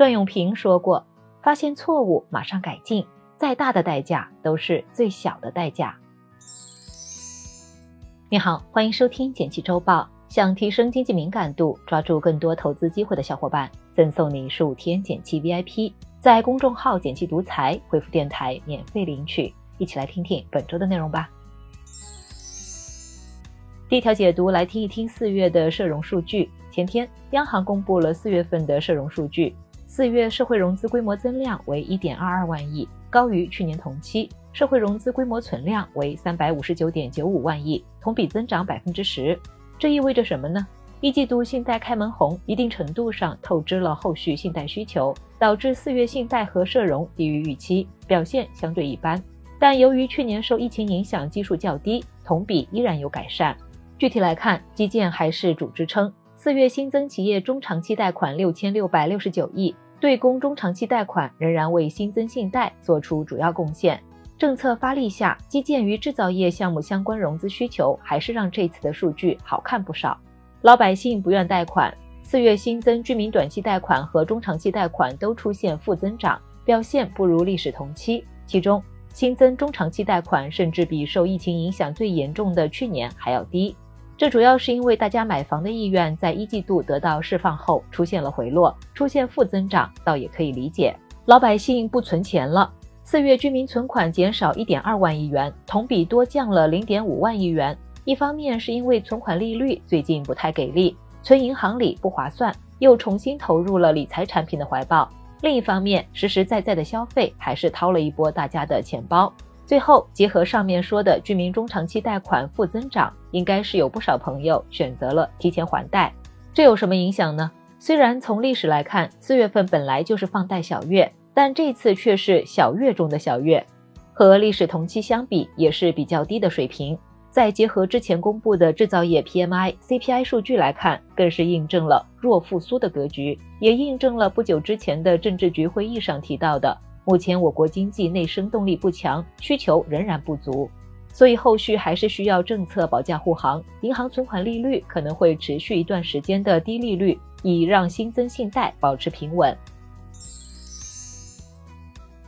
段永平说过：“发现错误，马上改进，再大的代价都是最小的代价。”你好，欢迎收听简七周报。想提升经济敏感度，抓住更多投资机会的小伙伴，赠送你十五天简七 VIP，在公众号“简七独裁回复“电台”免费领取。一起来听听本周的内容吧。第一条解读来听一听四月的社融数据。前天，央行公布了四月份的社融数据，四月社会融资规模增量为一点二二万亿，高于去年同期。社会融资规模存量为三百五十九点九五万亿，同比增长百分之十。这意味着什么呢？一季度信贷开门红，一定程度上透支了后续信贷需求，导致四月信贷和社融低于预期，表现相对一般。但由于去年受疫情影响基数较低，同比依然有改善。具体来看，基建还是主支撑。四月新增企业中长期贷款六千六百六十九亿，对公中长期贷款仍然为新增信贷做出主要贡献。政策发力下，基建与制造业项目相关融资需求还是让这次的数据好看不少。老百姓不愿贷款，四月新增居民短期贷款和中长期贷款都出现负增长，表现不如历史同期。其中，新增中长期贷款甚至比受疫情影响最严重的去年还要低。这主要是因为大家买房的意愿在一季度得到释放后出现了回落，出现负增长，倒也可以理解。老百姓不存钱了。四月居民存款减少一点二万亿元，同比多降了零点五万亿元。一方面是因为存款利率最近不太给力，存银行里不划算，又重新投入了理财产品的怀抱；另一方面，实实在在的消费还是掏了一波大家的钱包。最后结合上面说的居民中长期贷款负增长，应该是有不少朋友选择了提前还贷。这有什么影响呢？虽然从历史来看，四月份本来就是放贷小月。但这次却是小月中的小月，和历史同期相比也是比较低的水平。再结合之前公布的制造业 PMI、CPI 数据来看，更是印证了弱复苏的格局，也印证了不久之前的政治局会议上提到的，目前我国经济内生动力不强，需求仍然不足，所以后续还是需要政策保驾护航，银行存款利率可能会持续一段时间的低利率，以让新增信贷保持平稳。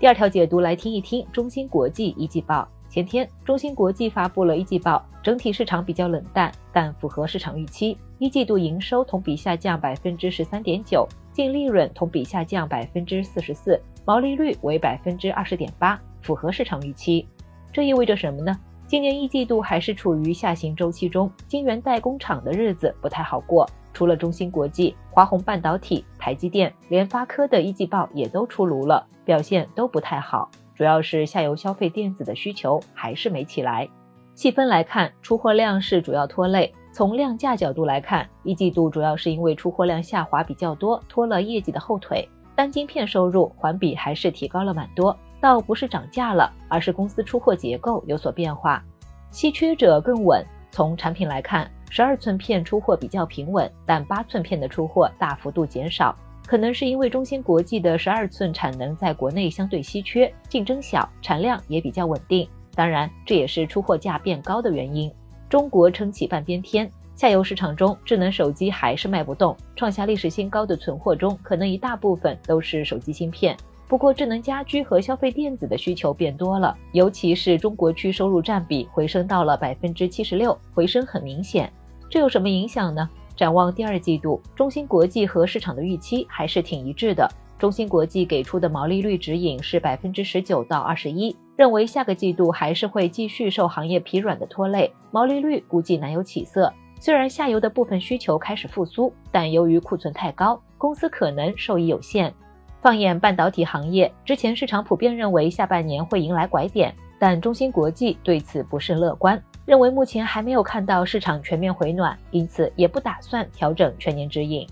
第二条解读来听一听中芯国际一季报。前天，中芯国际发布了一季报，整体市场比较冷淡，但符合市场预期。一季度营收同比下降百分之十三点九，净利润同比下降百分之四十四，毛利率为百分之二十点八，符合市场预期。这意味着什么呢？今年一季度还是处于下行周期中，晶圆代工厂的日子不太好过。除了中芯国际、华虹半导体、台积电、联发科的一季报也都出炉了，表现都不太好，主要是下游消费电子的需求还是没起来。细分来看，出货量是主要拖累。从量价角度来看，一季度主要是因为出货量下滑比较多，拖了业绩的后腿。单晶片收入环比还是提高了蛮多，倒不是涨价了，而是公司出货结构有所变化，稀缺者更稳。从产品来看。十二寸片出货比较平稳，但八寸片的出货大幅度减少，可能是因为中芯国际的十二寸产能在国内相对稀缺，竞争小，产量也比较稳定。当然，这也是出货价变高的原因。中国撑起半边天，下游市场中智能手机还是卖不动，创下历史新高。的存货中，可能一大部分都是手机芯片。不过，智能家居和消费电子的需求变多了，尤其是中国区收入占比回升到了百分之七十六，回升很明显。这有什么影响呢？展望第二季度，中芯国际和市场的预期还是挺一致的。中芯国际给出的毛利率指引是百分之十九到二十一，认为下个季度还是会继续受行业疲软的拖累，毛利率估计难有起色。虽然下游的部分需求开始复苏，但由于库存太高，公司可能受益有限。放眼半导体行业，之前市场普遍认为下半年会迎来拐点，但中芯国际对此不甚乐观。认为目前还没有看到市场全面回暖，因此也不打算调整全年指引。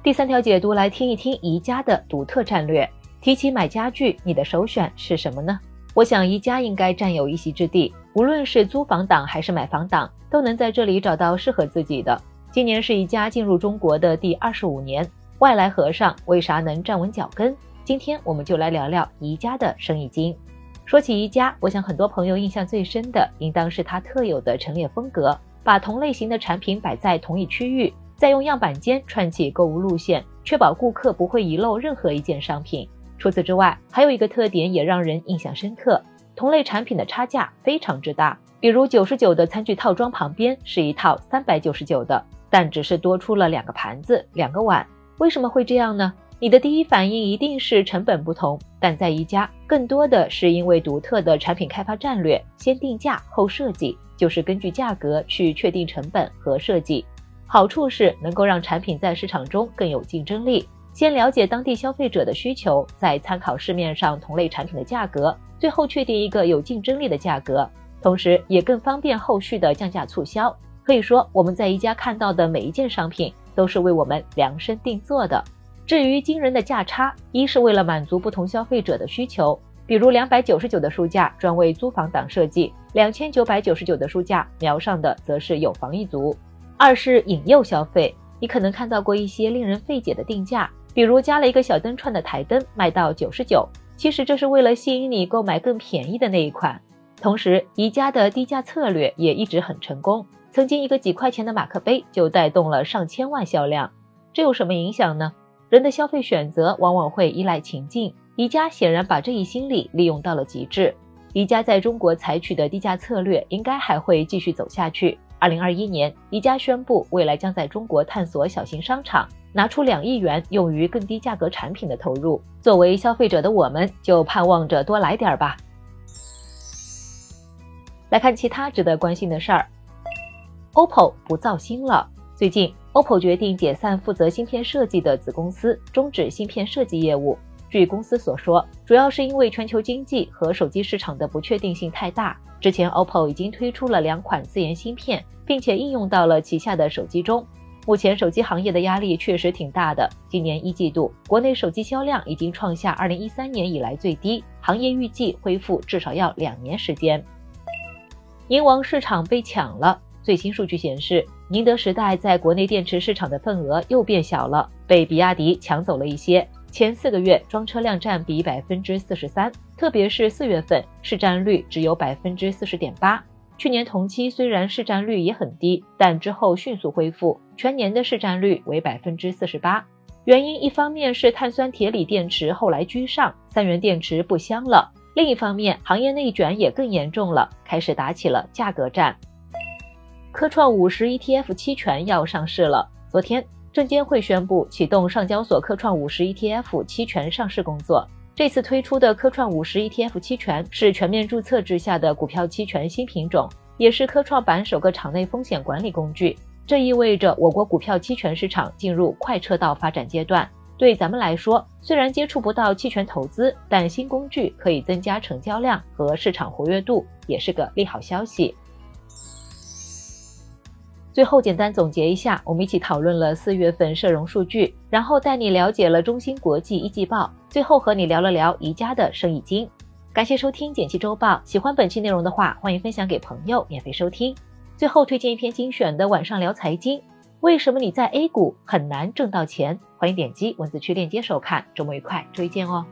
第三条解读来听一听宜家的独特战略。提起买家具，你的首选是什么呢？我想宜家应该占有一席之地，无论是租房党还是买房党，都能在这里找到适合自己的。今年是宜家进入中国的第二十五年，外来和尚为啥能站稳脚跟？今天我们就来聊聊宜家的生意经。说起宜家，我想很多朋友印象最深的，应当是它特有的陈列风格，把同类型的产品摆在同一区域，再用样板间串起购物路线，确保顾客不会遗漏任何一件商品。除此之外，还有一个特点也让人印象深刻：同类产品的差价非常之大。比如九十九的餐具套装旁边是一套三百九十九的，但只是多出了两个盘子、两个碗。为什么会这样呢？你的第一反应一定是成本不同，但在宜家，更多的是因为独特的产品开发战略，先定价后设计，就是根据价格去确定成本和设计。好处是能够让产品在市场中更有竞争力。先了解当地消费者的需求，再参考市面上同类产品的价格，最后确定一个有竞争力的价格。同时，也更方便后续的降价促销。可以说，我们在宜家看到的每一件商品都是为我们量身定做的。至于惊人的价差，一是为了满足不同消费者的需求，比如两百九十九的书架专为租房党设计，两千九百九十九的书架瞄上的则是有房一族。二是引诱消费，你可能看到过一些令人费解的定价，比如加了一个小灯串的台灯卖到九十九，其实这是为了吸引你购买更便宜的那一款。同时，宜家的低价策略也一直很成功，曾经一个几块钱的马克杯就带动了上千万销量。这有什么影响呢？人的消费选择往往会依赖情境，宜家显然把这一心理利用到了极致。宜家在中国采取的低价策略应该还会继续走下去。二零二一年，宜家宣布未来将在中国探索小型商场，拿出两亿元用于更低价格产品的投入。作为消费者的我们，就盼望着多来点吧。来看其他值得关心的事儿，OPPO 不造星了。最近，OPPO 决定解散负责芯片设计的子公司，终止芯片设计业务。据公司所说，主要是因为全球经济和手机市场的不确定性太大。之前，OPPO 已经推出了两款自研芯片，并且应用到了旗下的手机中。目前，手机行业的压力确实挺大的。今年一季度，国内手机销量已经创下2013年以来最低，行业预计恢复至少要两年时间。宁王市场被抢了，最新数据显示，宁德时代在国内电池市场的份额又变小了，被比亚迪抢走了一些。前四个月装车量占比百分之四十三，特别是四月份市占率只有百分之四十点八。去年同期虽然市占率也很低，但之后迅速恢复，全年的市占率为百分之四十八。原因一方面是碳酸铁锂电池后来居上，三元电池不香了；另一方面，行业内卷也更严重了，开始打起了价格战。科创五十 ETF 期权要上市了，昨天。证监会宣布启动上交所科创五十 ETF 期权上市工作。这次推出的科创五十 ETF 期权是全面注册制下的股票期权新品种，也是科创板首个场内风险管理工具。这意味着我国股票期权市场进入快车道发展阶段。对咱们来说，虽然接触不到期权投资，但新工具可以增加成交量和市场活跃度，也是个利好消息。最后简单总结一下，我们一起讨论了四月份社融数据，然后带你了解了中芯国际一季报，最后和你聊了聊宜家的生意经。感谢收听简七周报，喜欢本期内容的话，欢迎分享给朋友免费收听。最后推荐一篇精选的晚上聊财经，为什么你在 A 股很难挣到钱？欢迎点击文字区链接收看。周末愉快，周一见哦。